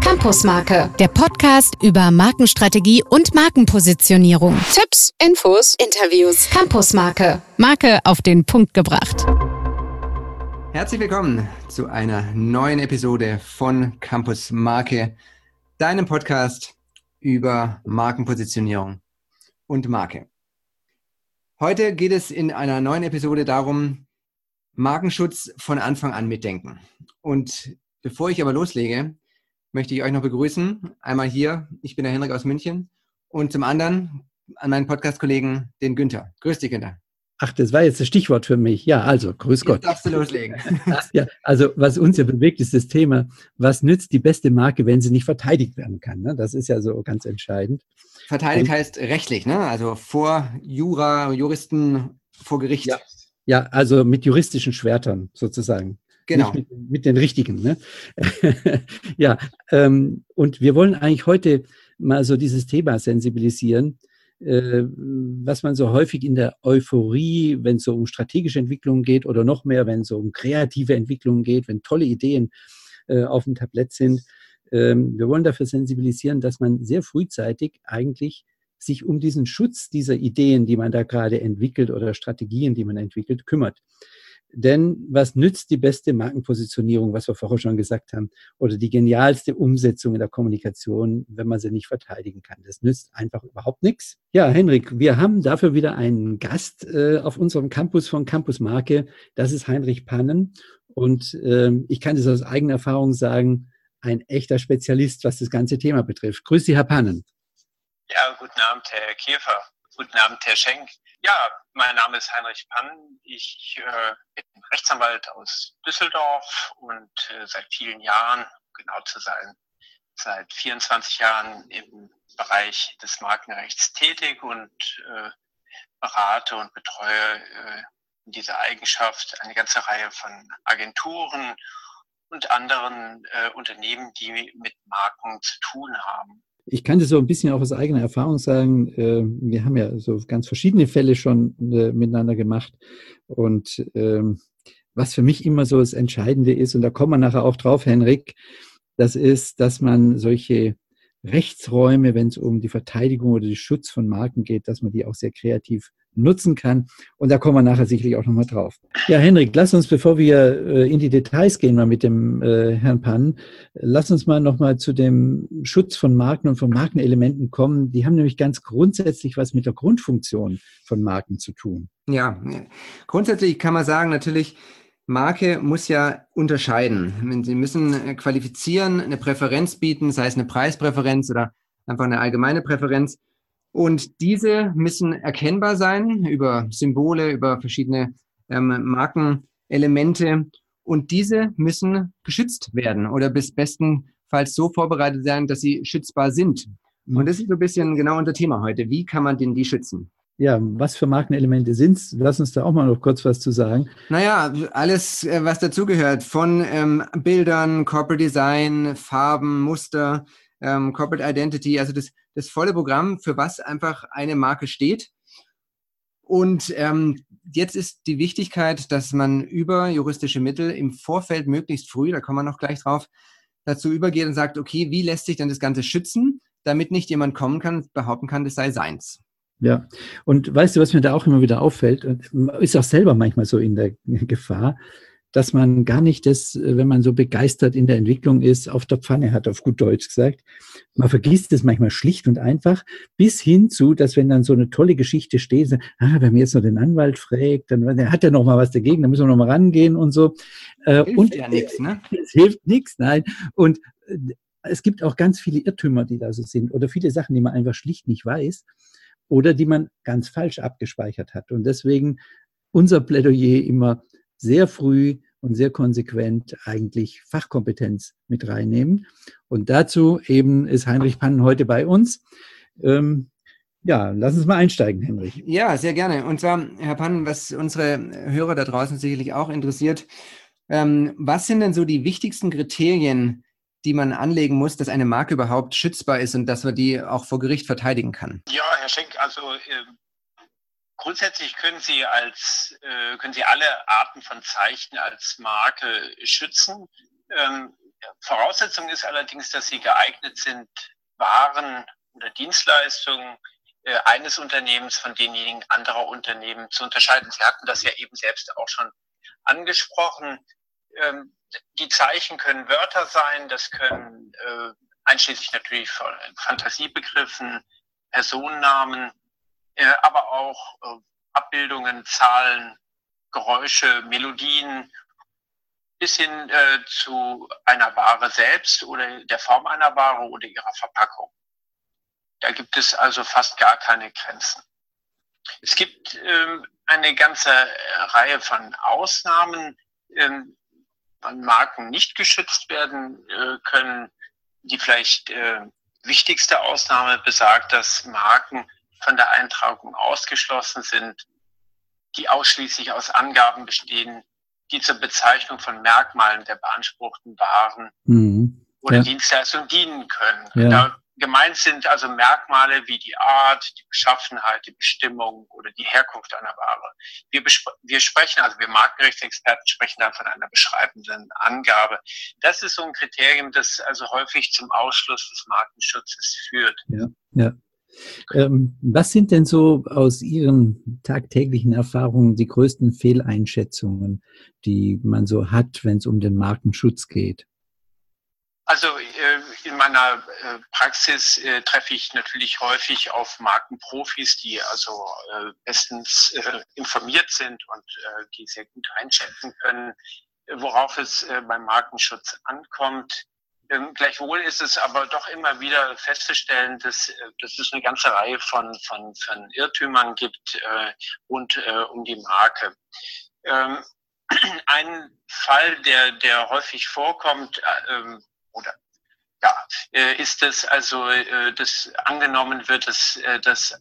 Campusmarke, der Podcast über Markenstrategie und Markenpositionierung. Tipps, Infos, Interviews. Campusmarke, Marke auf den Punkt gebracht. Herzlich willkommen zu einer neuen Episode von Campus Marke, deinem Podcast über Markenpositionierung und Marke. Heute geht es in einer neuen Episode darum, Markenschutz von Anfang an mitdenken. Und bevor ich aber loslege, möchte ich euch noch begrüßen. Einmal hier, ich bin der Henrik aus München und zum anderen an meinen Podcast-Kollegen, den Günther. Grüß dich, Günther. Ach, das war jetzt das Stichwort für mich. Ja, also, grüß Gott. Jetzt darfst du loslegen. ja, also, was uns ja bewegt, ist das Thema, was nützt die beste Marke, wenn sie nicht verteidigt werden kann? Ne? Das ist ja so ganz entscheidend. Verteidigt Und, heißt rechtlich, ne? Also vor Jura, Juristen, vor Gericht. Ja, ja also mit juristischen Schwertern sozusagen. Genau. Mit, mit, den richtigen. Ne? ja, ähm, und wir wollen eigentlich heute mal so dieses Thema sensibilisieren äh, was man so häufig in der Euphorie, wenn es so um strategische Entwicklungen geht oder noch mehr, wenn es so um kreative Entwicklungen geht, wenn tolle Ideen äh, auf dem Tablett sind. Ähm, wir wollen dafür sensibilisieren, dass man sehr frühzeitig eigentlich sich um diesen Schutz dieser Ideen, die man da gerade entwickelt oder Strategien, die man entwickelt, kümmert. Denn was nützt die beste Markenpositionierung, was wir vorher schon gesagt haben, oder die genialste Umsetzung in der Kommunikation, wenn man sie nicht verteidigen kann? Das nützt einfach überhaupt nichts. Ja, Henrik, wir haben dafür wieder einen Gast äh, auf unserem Campus von Campus Marke. Das ist Heinrich Pannen. Und ähm, ich kann das aus eigener Erfahrung sagen, ein echter Spezialist, was das ganze Thema betrifft. Grüß Sie, Herr Pannen. Ja, guten Abend, Herr Käfer. Guten Abend, Herr Schenk. Ja, mein Name ist Heinrich Pann. Ich äh, bin Rechtsanwalt aus Düsseldorf und äh, seit vielen Jahren, genau zu sein, seit 24 Jahren im Bereich des Markenrechts tätig und äh, berate und betreue äh, in dieser Eigenschaft eine ganze Reihe von Agenturen und anderen äh, Unternehmen, die mit Marken zu tun haben. Ich kann das so ein bisschen auch aus eigener Erfahrung sagen. Äh, wir haben ja so ganz verschiedene Fälle schon äh, miteinander gemacht. Und ähm, was für mich immer so das Entscheidende ist, und da kommen wir nachher auch drauf, Henrik, das ist, dass man solche Rechtsräume, wenn es um die Verteidigung oder den Schutz von Marken geht, dass man die auch sehr kreativ nutzen kann. Und da kommen wir nachher sicherlich auch nochmal drauf. Ja, Henrik, lass uns, bevor wir äh, in die Details gehen, mal mit dem äh, Herrn Pann, lass uns mal nochmal zu dem Schutz von Marken und von Markenelementen kommen. Die haben nämlich ganz grundsätzlich was mit der Grundfunktion von Marken zu tun. Ja, grundsätzlich kann man sagen, natürlich, Marke muss ja unterscheiden. Sie müssen äh, qualifizieren, eine Präferenz bieten, sei es eine Preispräferenz oder einfach eine allgemeine Präferenz. Und diese müssen erkennbar sein über Symbole, über verschiedene ähm, Markenelemente. Und diese müssen geschützt werden oder bis bestenfalls so vorbereitet sein, dass sie schützbar sind. Und das ist so ein bisschen genau unser Thema heute. Wie kann man denn die schützen? Ja, was für Markenelemente sind es? Lass uns da auch mal noch kurz was zu sagen. Naja, alles, äh, was dazugehört, von ähm, Bildern, Corporate Design, Farben, Muster, ähm, Corporate Identity, also das, das volle Programm, für was einfach eine Marke steht. Und ähm, jetzt ist die Wichtigkeit, dass man über juristische Mittel im Vorfeld möglichst früh, da kommen wir noch gleich drauf, dazu übergeht und sagt, okay, wie lässt sich denn das Ganze schützen, damit nicht jemand kommen kann und behaupten kann, das sei seins. Ja, und weißt du, was mir da auch immer wieder auffällt, ist auch selber manchmal so in der Gefahr, dass man gar nicht das, äh, wenn man so begeistert in der Entwicklung ist, auf der Pfanne hat, auf gut Deutsch gesagt. Man vergisst es manchmal schlicht und einfach, bis hin zu, dass wenn dann so eine tolle Geschichte steht, ah, wenn man jetzt noch den Anwalt fragt, dann hat ja noch mal was dagegen, dann müssen wir noch mal rangehen und so. Äh, hilft und ja nichts, ne? Es hilft nichts, nein. Und äh, es gibt auch ganz viele Irrtümer, die da so sind oder viele Sachen, die man einfach schlicht nicht weiß oder die man ganz falsch abgespeichert hat. Und deswegen unser Plädoyer immer sehr früh und sehr konsequent eigentlich Fachkompetenz mit reinnehmen. Und dazu eben ist Heinrich Pannen heute bei uns. Ähm, ja, lass uns mal einsteigen, Henrich. Ja, sehr gerne. Und zwar, Herr Pannen, was unsere Hörer da draußen sicherlich auch interessiert, ähm, was sind denn so die wichtigsten Kriterien, die man anlegen muss, dass eine Marke überhaupt schützbar ist und dass man die auch vor Gericht verteidigen kann? Ja, Herr Schenk, also äh, Grundsätzlich können Sie als äh, können Sie alle Arten von Zeichen als Marke schützen. Ähm, Voraussetzung ist allerdings, dass sie geeignet sind, Waren oder Dienstleistungen äh, eines Unternehmens von denjenigen anderer Unternehmen zu unterscheiden. Sie hatten das ja eben selbst auch schon angesprochen. Ähm, die Zeichen können Wörter sein, das können äh, einschließlich natürlich von Fantasiebegriffen, Personennamen, äh, aber auch äh, Abbildungen, Zahlen, Geräusche, Melodien bis hin äh, zu einer Ware selbst oder der Form einer Ware oder ihrer Verpackung. Da gibt es also fast gar keine Grenzen. Es gibt ähm, eine ganze Reihe von Ausnahmen, ähm, wann Marken nicht geschützt werden äh, können. Die vielleicht äh, wichtigste Ausnahme besagt, dass Marken von der Eintragung ausgeschlossen sind, die ausschließlich aus Angaben bestehen, die zur Bezeichnung von Merkmalen der beanspruchten Waren mhm. oder ja. Dienstleistungen dienen können. Ja. Gemeint sind also Merkmale wie die Art, die Beschaffenheit, die Bestimmung oder die Herkunft einer Ware. Wir, wir sprechen, also wir Markenrechtsexperten sprechen da von einer beschreibenden Angabe. Das ist so ein Kriterium, das also häufig zum Ausschluss des Markenschutzes führt. Ja, ja. Ähm, was sind denn so aus Ihren tagtäglichen Erfahrungen die größten Fehleinschätzungen, die man so hat, wenn es um den Markenschutz geht? Also äh, in meiner äh, Praxis äh, treffe ich natürlich häufig auf Markenprofis, die also bestens informiert sind und die sehr gut einschätzen können, worauf es beim Markenschutz ankommt. Ähm, gleichwohl ist es aber doch immer wieder festzustellen, dass, dass es eine ganze Reihe von, von, von Irrtümern gibt rund um die Marke. Ähm, ein Fall, der, der häufig vorkommt, ähm, oder ja, äh, ist es also, äh, dass angenommen wird, dass, äh, dass,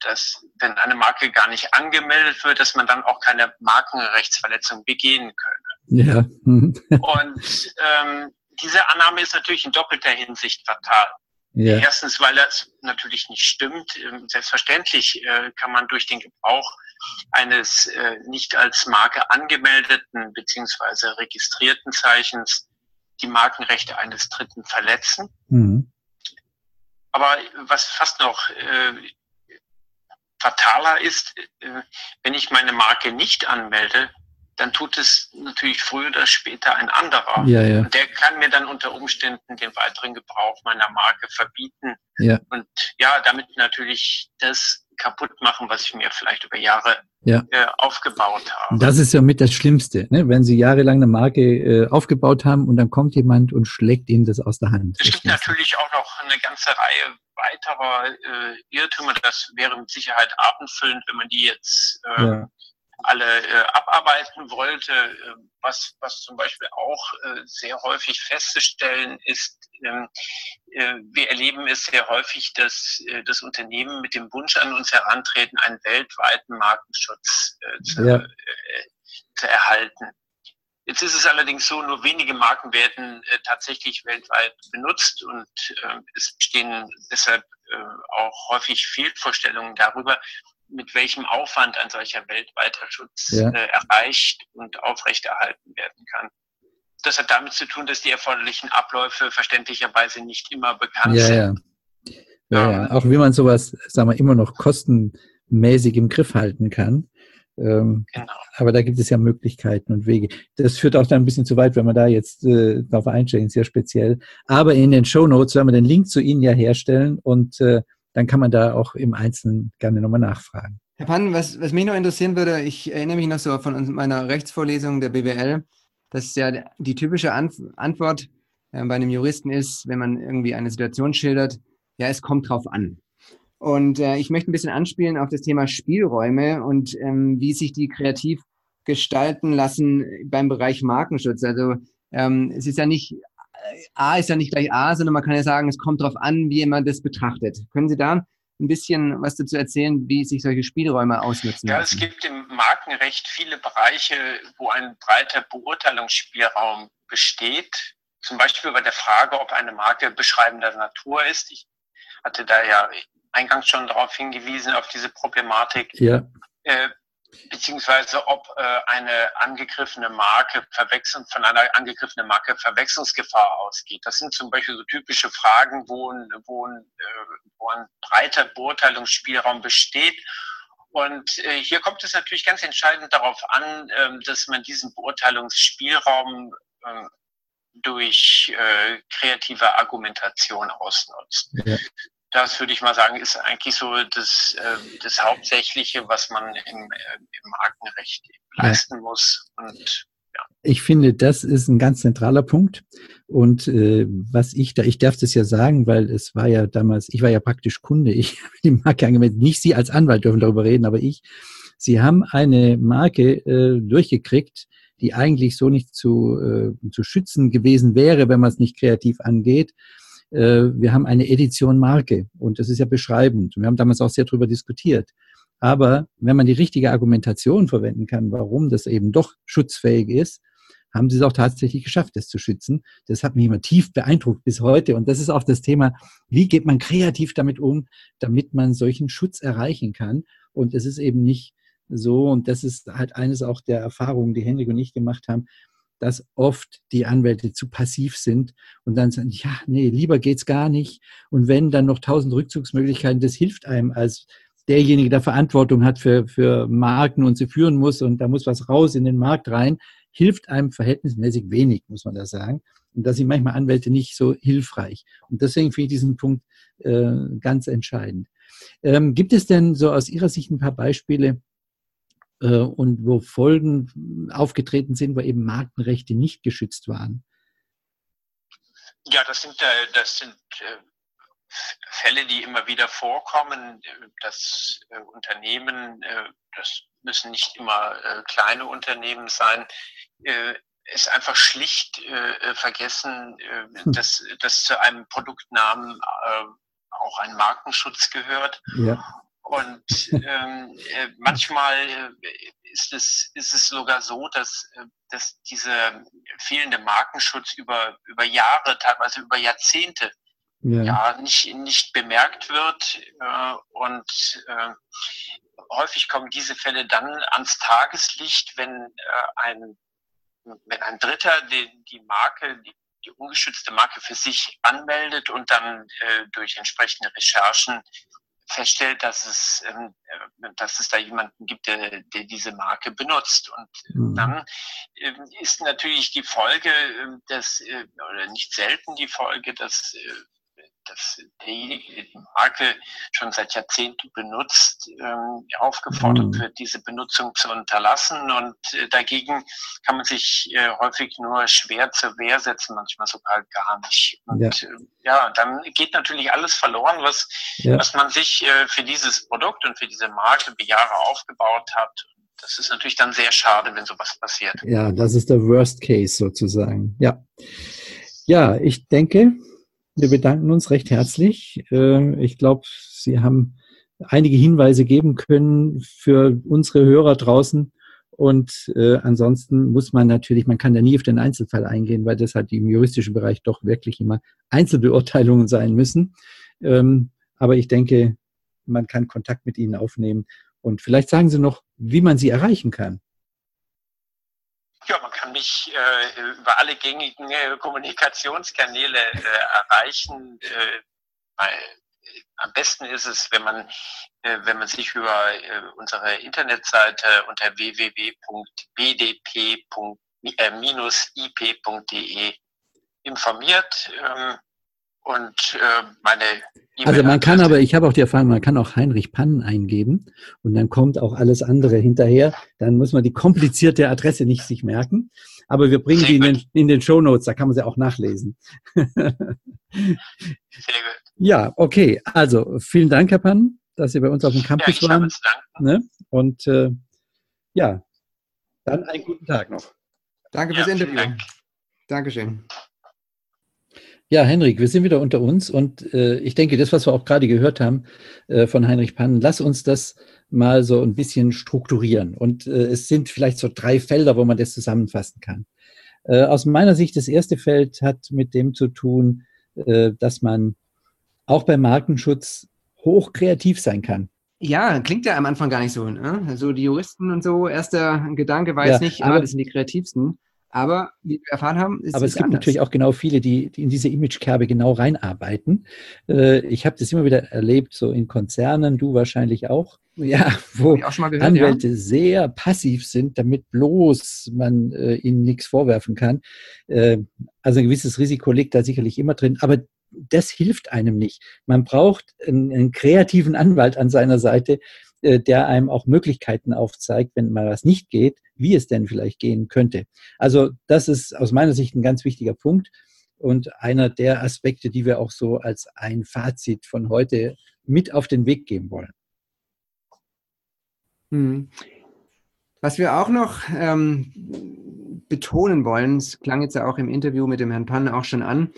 dass wenn eine Marke gar nicht angemeldet wird, dass man dann auch keine Markenrechtsverletzung begehen könne. Ja. Und ähm, diese Annahme ist natürlich in doppelter Hinsicht fatal. Ja. Erstens, weil das natürlich nicht stimmt. Ähm, selbstverständlich kann man durch den Gebrauch eines nicht als Marke angemeldeten beziehungsweise registrierten Zeichens die Markenrechte eines Dritten verletzen. Mhm. Aber was fast noch äh, fataler ist, äh, wenn ich meine Marke nicht anmelde, dann tut es natürlich früher oder später ein anderer. Ja, ja. Und der kann mir dann unter Umständen den weiteren Gebrauch meiner Marke verbieten. Ja. Und ja, damit natürlich das kaputt machen, was ich mir vielleicht über Jahre ja. äh, aufgebaut habe. Das ist ja mit das Schlimmste, ne? wenn Sie jahrelang eine Marke äh, aufgebaut haben und dann kommt jemand und schlägt Ihnen das aus der Hand. Es gibt natürlich auch noch eine ganze Reihe weiterer äh, Irrtümer. Das wäre mit Sicherheit abendfüllend, wenn man die jetzt äh, ja alle äh, abarbeiten wollte. Äh, was, was zum Beispiel auch äh, sehr häufig festzustellen ist, ähm, äh, wir erleben es sehr häufig, dass äh, das Unternehmen mit dem Wunsch an uns herantreten, einen weltweiten Markenschutz äh, zu, ja. zu erhalten. Jetzt ist es allerdings so, nur wenige Marken werden äh, tatsächlich weltweit benutzt und äh, es bestehen deshalb äh, auch häufig Fehlvorstellungen darüber, mit welchem Aufwand ein solcher weltweiter Schutz ja. äh, erreicht und aufrechterhalten werden kann. Das hat damit zu tun, dass die erforderlichen Abläufe verständlicherweise nicht immer bekannt ja, sind. Ja. Ja, ja, auch wie man sowas, sagen wir, immer noch kostenmäßig im Griff halten kann. Ähm, genau. Aber da gibt es ja Möglichkeiten und Wege. Das führt auch dann ein bisschen zu weit, wenn man da jetzt äh, darauf einstellen, sehr speziell. Aber in den Show Notes werden wir den Link zu Ihnen ja herstellen und äh, dann kann man da auch im Einzelnen gerne nochmal nachfragen. Herr Pann, was, was mich noch interessieren würde, ich erinnere mich noch so von meiner Rechtsvorlesung der BWL, dass ja die typische Antwort äh, bei einem Juristen ist, wenn man irgendwie eine Situation schildert, ja, es kommt drauf an. Und äh, ich möchte ein bisschen anspielen auf das Thema Spielräume und ähm, wie sich die kreativ gestalten lassen beim Bereich Markenschutz. Also ähm, es ist ja nicht A ist ja nicht gleich A, sondern man kann ja sagen, es kommt darauf an, wie man das betrachtet. Können Sie da ein bisschen was dazu erzählen, wie sich solche Spielräume ausnutzen? Ja, lassen? es gibt im Markenrecht viele Bereiche, wo ein breiter Beurteilungsspielraum besteht. Zum Beispiel bei der Frage, ob eine Marke beschreibender Natur ist. Ich hatte da ja eingangs schon darauf hingewiesen, auf diese Problematik. Ja. Äh, beziehungsweise ob äh, eine angegriffene Marke verwechseln, von einer angegriffenen Marke Verwechslungsgefahr ausgeht. Das sind zum Beispiel so typische Fragen, wo ein, wo ein, äh, wo ein breiter Beurteilungsspielraum besteht. Und äh, hier kommt es natürlich ganz entscheidend darauf an, äh, dass man diesen Beurteilungsspielraum äh, durch äh, kreative Argumentation ausnutzt. Ja das würde ich mal sagen, ist eigentlich so das, äh, das Hauptsächliche, was man im, äh, im Markenrecht leisten muss. Und ja. Ich finde, das ist ein ganz zentraler Punkt. Und äh, was ich da, ich darf das ja sagen, weil es war ja damals, ich war ja praktisch Kunde, ich habe die Marke angemeldet. Nicht Sie als Anwalt dürfen darüber reden, aber ich. Sie haben eine Marke äh, durchgekriegt, die eigentlich so nicht zu, äh, zu schützen gewesen wäre, wenn man es nicht kreativ angeht wir haben eine Edition Marke und das ist ja beschreibend. Wir haben damals auch sehr darüber diskutiert. Aber wenn man die richtige Argumentation verwenden kann, warum das eben doch schutzfähig ist, haben sie es auch tatsächlich geschafft, das zu schützen. Das hat mich immer tief beeindruckt bis heute. Und das ist auch das Thema, wie geht man kreativ damit um, damit man solchen Schutz erreichen kann. Und es ist eben nicht so, und das ist halt eines auch der Erfahrungen, die Henrik und ich gemacht haben, dass oft die Anwälte zu passiv sind und dann sagen, ja, nee, lieber geht's gar nicht. Und wenn dann noch tausend Rückzugsmöglichkeiten, das hilft einem als derjenige, der Verantwortung hat für, für Marken und sie führen muss und da muss was raus in den Markt rein, hilft einem verhältnismäßig wenig, muss man da sagen. Und da sind manchmal Anwälte nicht so hilfreich. Und deswegen finde ich diesen Punkt äh, ganz entscheidend. Ähm, gibt es denn so aus Ihrer Sicht ein paar Beispiele, äh, und wo Folgen aufgetreten sind, wo eben Markenrechte nicht geschützt waren. Ja, das sind, äh, das sind äh, Fälle, die immer wieder vorkommen, dass Unternehmen, das müssen nicht immer kleine Unternehmen sein, es einfach schlicht vergessen, hm. dass, dass zu einem Produktnamen auch ein Markenschutz gehört. Ja. Und ähm, äh, manchmal äh, ist, es, ist es sogar so, dass, äh, dass dieser fehlende Markenschutz über, über Jahre, teilweise über Jahrzehnte ja. ja nicht, nicht bemerkt wird. Und häufig kommen diese Fälle dann ans Tageslicht, wenn äh, ein, wenn ein Dritter die, die Marke, die, die ungeschützte Marke für sich anmeldet und dann äh, durch entsprechende Recherchen feststellt, dass es, ähm, äh, dass es da jemanden gibt, der, der diese Marke benutzt. Und mhm. dann ähm, ist natürlich die Folge, ähm, dass, äh, oder nicht selten die Folge, dass äh, dass die Marke schon seit Jahrzehnten benutzt, ähm, aufgefordert mhm. wird, diese Benutzung zu unterlassen. Und äh, dagegen kann man sich äh, häufig nur schwer zur Wehr setzen, manchmal sogar gar nicht. Und ja, äh, ja dann geht natürlich alles verloren, was, ja. was man sich für dieses Produkt und für diese Marke über Jahre aufgebaut hat. Das ist natürlich dann sehr schade, wenn sowas passiert. Ja, das ist der Worst Case sozusagen. Ja. Ja, ich denke, wir bedanken uns recht herzlich. Ähm, ich glaube, Sie haben einige Hinweise geben können für unsere Hörer draußen. Und äh, ansonsten muss man natürlich, man kann da nie auf den Einzelfall eingehen, weil das halt im juristischen Bereich doch wirklich immer Einzelbeurteilungen sein müssen. Ähm, aber ich denke, man kann Kontakt mit Ihnen aufnehmen. Und vielleicht sagen Sie noch, wie man Sie erreichen kann. Ja, man kann mich äh, über alle gängigen äh, Kommunikationskanäle äh, erreichen. Äh, weil, äh, am besten ist es, wenn man, wenn man sich über unsere Internetseite unter www.bdp-ip.de informiert. Ähm, und äh, meine E also man kann aber, ich habe auch die Erfahrung, man kann auch Heinrich Pannen eingeben und dann kommt auch alles andere hinterher. Dann muss man die komplizierte Adresse nicht sich merken. Aber wir bringen die in den, in den Show Notes, da kann man sie auch nachlesen. Sehr gut. Ja, okay. Also vielen Dank, Herr Pannen, dass Sie bei uns auf dem Campus ja, waren. Ne? Und äh, ja, dann einen guten Tag noch. Danke fürs ja, Interview. Dank. Dankeschön. Ja, Henrik, wir sind wieder unter uns und äh, ich denke, das, was wir auch gerade gehört haben äh, von Heinrich Pannen, lass uns das mal so ein bisschen strukturieren. Und äh, es sind vielleicht so drei Felder, wo man das zusammenfassen kann. Äh, aus meiner Sicht, das erste Feld hat mit dem zu tun, äh, dass man auch beim Markenschutz hoch kreativ sein kann. Ja, klingt ja am Anfang gar nicht so. Ne? Also die Juristen und so, erster Gedanke war ja, jetzt nicht, ah, das sind die kreativsten. Aber wie wir erfahren haben, ist Aber es gibt anders. natürlich auch genau viele, die, die in diese Imagekerbe genau reinarbeiten. Äh, ich habe das immer wieder erlebt, so in Konzernen, du wahrscheinlich auch. Ja, wo gehört, Anwälte ja. sehr passiv sind, damit bloß man äh, ihnen nichts vorwerfen kann. Äh, also ein gewisses Risiko liegt da sicherlich immer drin. Aber das hilft einem nicht. Man braucht einen, einen kreativen Anwalt an seiner Seite, äh, der einem auch Möglichkeiten aufzeigt, wenn mal was nicht geht, wie es denn vielleicht gehen könnte. Also das ist aus meiner Sicht ein ganz wichtiger Punkt und einer der Aspekte, die wir auch so als ein Fazit von heute mit auf den Weg geben wollen. Hm. Was wir auch noch ähm, betonen wollen, es klang jetzt ja auch im Interview mit dem Herrn Pann auch schon an,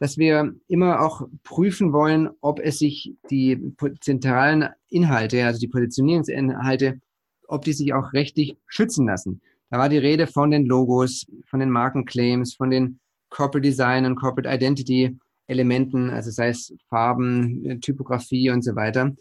dass wir immer auch prüfen wollen, ob es sich die zentralen Inhalte, also die Positionierungsinhalte, ob die sich auch rechtlich schützen lassen. Da war die Rede von den Logos, von den Markenclaims, von den Corporate Design und Corporate Identity Elementen, also sei es Farben, Typografie und so weiter.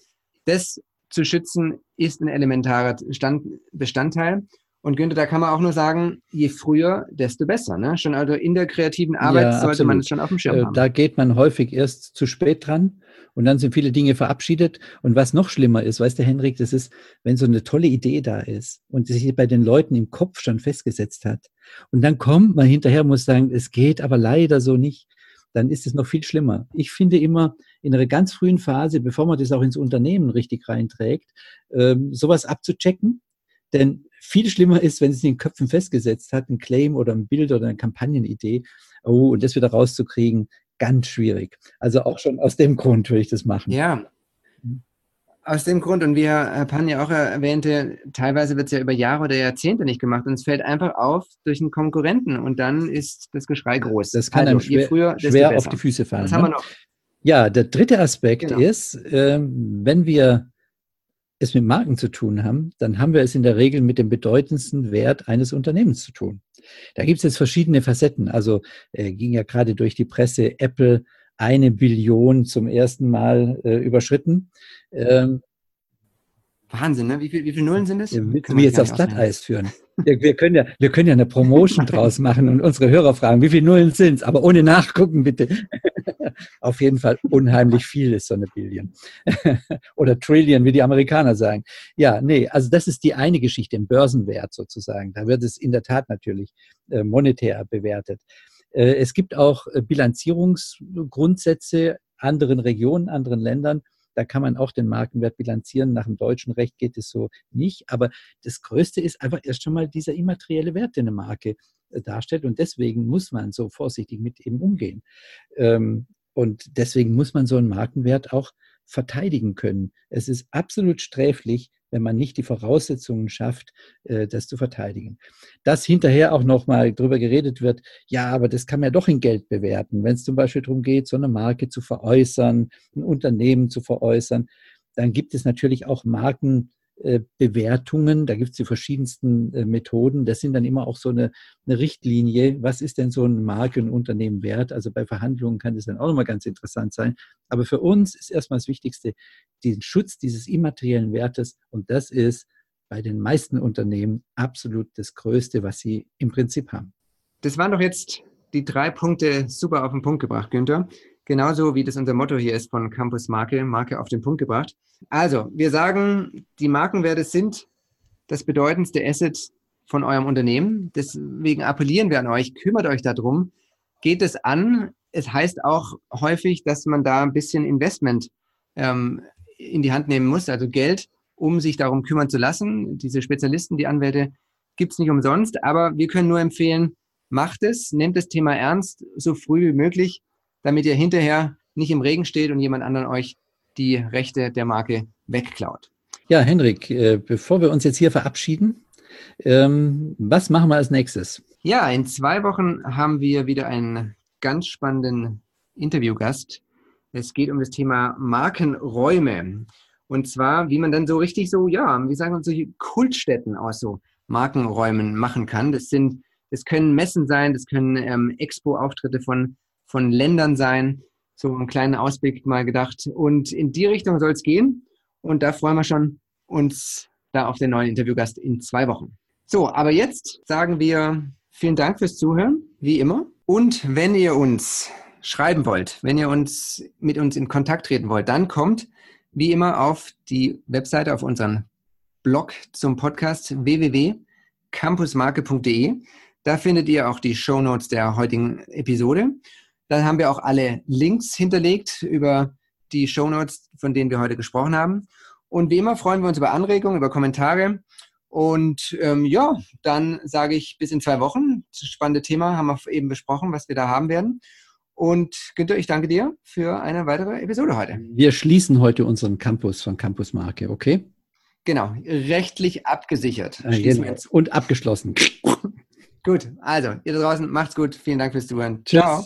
Das zu schützen ist ein elementarer Stand, Bestandteil. Und Günther, da kann man auch nur sagen, je früher, desto besser. Ne? Schon also in der kreativen Arbeit ja, sollte absolut. man es schon auf dem Schirm äh, haben. Da geht man häufig erst zu spät dran und dann sind viele Dinge verabschiedet. Und was noch schlimmer ist, weißt du, Henrik, das ist, wenn so eine tolle Idee da ist und sich bei den Leuten im Kopf schon festgesetzt hat. Und dann kommt man hinterher, muss sagen, es geht aber leider so nicht dann ist es noch viel schlimmer. Ich finde immer in einer ganz frühen Phase, bevor man das auch ins Unternehmen richtig reinträgt, ähm, sowas abzuchecken. Denn viel schlimmer ist, wenn es in den Köpfen festgesetzt hat, ein Claim oder ein Bild oder eine Kampagnenidee. Oh, und das wieder rauszukriegen, ganz schwierig. Also auch schon aus dem Grund würde ich das machen. Ja. Aus dem Grund, und wie Herr Pan ja auch erwähnte, teilweise wird es ja über Jahre oder Jahrzehnte nicht gemacht und es fällt einfach auf durch einen Konkurrenten und dann ist das Geschrei groß. Das kann also, einem schwer, früher, schwer auf die Füße fallen. Was ne? haben wir noch? Ja, der dritte Aspekt genau. ist, äh, wenn wir es mit Marken zu tun haben, dann haben wir es in der Regel mit dem bedeutendsten Wert eines Unternehmens zu tun. Da gibt es jetzt verschiedene Facetten. Also äh, ging ja gerade durch die Presse Apple eine Billion zum ersten Mal äh, überschritten. Ähm, Wahnsinn, ne? Wie, viel, wie viele Nullen sind es? Ja, willst du jetzt aufs Glatteis führen? Wir, wir, können ja, wir können ja eine Promotion draus machen und unsere Hörer fragen, wie viele Nullen sind es? Aber ohne nachgucken, bitte. Auf jeden Fall unheimlich viel ist so eine Billion. Oder Trillion, wie die Amerikaner sagen. Ja, nee, also das ist die eine Geschichte im Börsenwert sozusagen. Da wird es in der Tat natürlich äh, monetär bewertet. Äh, es gibt auch äh, Bilanzierungsgrundsätze anderen Regionen, anderen Ländern da kann man auch den Markenwert bilanzieren. Nach dem deutschen Recht geht es so nicht. Aber das Größte ist einfach erst schon mal dieser immaterielle Wert, den eine Marke äh, darstellt. Und deswegen muss man so vorsichtig mit ihm umgehen. Ähm, und deswegen muss man so einen Markenwert auch verteidigen können. Es ist absolut sträflich, wenn man nicht die Voraussetzungen schafft, äh, das zu verteidigen. Dass hinterher auch nochmal drüber geredet wird, ja, aber das kann man ja doch in Geld bewerten. Wenn es zum Beispiel darum geht, so eine Marke zu veräußern, ein Unternehmen zu veräußern, dann gibt es natürlich auch Marken, Bewertungen. Da gibt es die verschiedensten äh, Methoden. Das sind dann immer auch so eine, eine, Richtlinie. Was ist denn so ein Marke und Unternehmen wert? Also bei Verhandlungen kann das dann auch nochmal ganz interessant sein. Aber für uns ist erstmal das Wichtigste den Schutz dieses immateriellen Wertes. Und das ist bei den meisten Unternehmen absolut das Größte, was sie im Prinzip haben. Das waren doch jetzt die drei Punkte super auf den Punkt gebracht, Günther. Genauso wie das unser Motto hier ist von Campus Marke, Marke auf den Punkt gebracht. Also, wir sagen, die Markenwerte sind das bedeutendste Asset von eurem Unternehmen. Deswegen appellieren wir an euch, kümmert euch darum, geht es an. Es heißt auch häufig, dass man da ein bisschen Investment ähm, in die Hand nehmen muss, also Geld, um sich darum kümmern zu lassen. Diese Spezialisten, die Anwälte, gibt es nicht umsonst, aber wir können nur empfehlen, macht es, nehmt das Thema ernst, so früh wie möglich damit ihr hinterher nicht im Regen steht und jemand anderen euch die Rechte der Marke wegklaut. Ja, Henrik, äh, bevor wir uns jetzt hier verabschieden, ähm, was machen wir als nächstes? Ja, in zwei Wochen haben wir wieder einen ganz spannenden Interviewgast. Es geht um das Thema Markenräume. Und zwar, wie man dann so richtig so, ja, wie sagen wir, solche Kultstätten aus so Markenräumen machen kann. Das sind, das können Messen sein, das können ähm, Expo-Auftritte von von Ländern sein. So einen kleinen Ausblick mal gedacht. Und in die Richtung soll es gehen. Und da freuen wir schon uns da auf den neuen Interviewgast in zwei Wochen. So, aber jetzt sagen wir vielen Dank fürs Zuhören, wie immer. Und wenn ihr uns schreiben wollt, wenn ihr uns mit uns in Kontakt treten wollt, dann kommt wie immer auf die Webseite, auf unseren Blog zum Podcast www.campusmarke.de. Da findet ihr auch die Show Notes der heutigen Episode. Da haben wir auch alle Links hinterlegt über die Show Notes, von denen wir heute gesprochen haben. Und wie immer freuen wir uns über Anregungen, über Kommentare. Und ähm, ja, dann sage ich bis in zwei Wochen. Das spannende Thema haben wir eben besprochen, was wir da haben werden. Und Günther, ich danke dir für eine weitere Episode heute. Wir schließen heute unseren Campus von Campus Marke, okay? Genau, rechtlich abgesichert. Äh, genau. Und abgeschlossen. gut, also ihr da draußen, macht's gut. Vielen Dank fürs Zuhören. Ciao.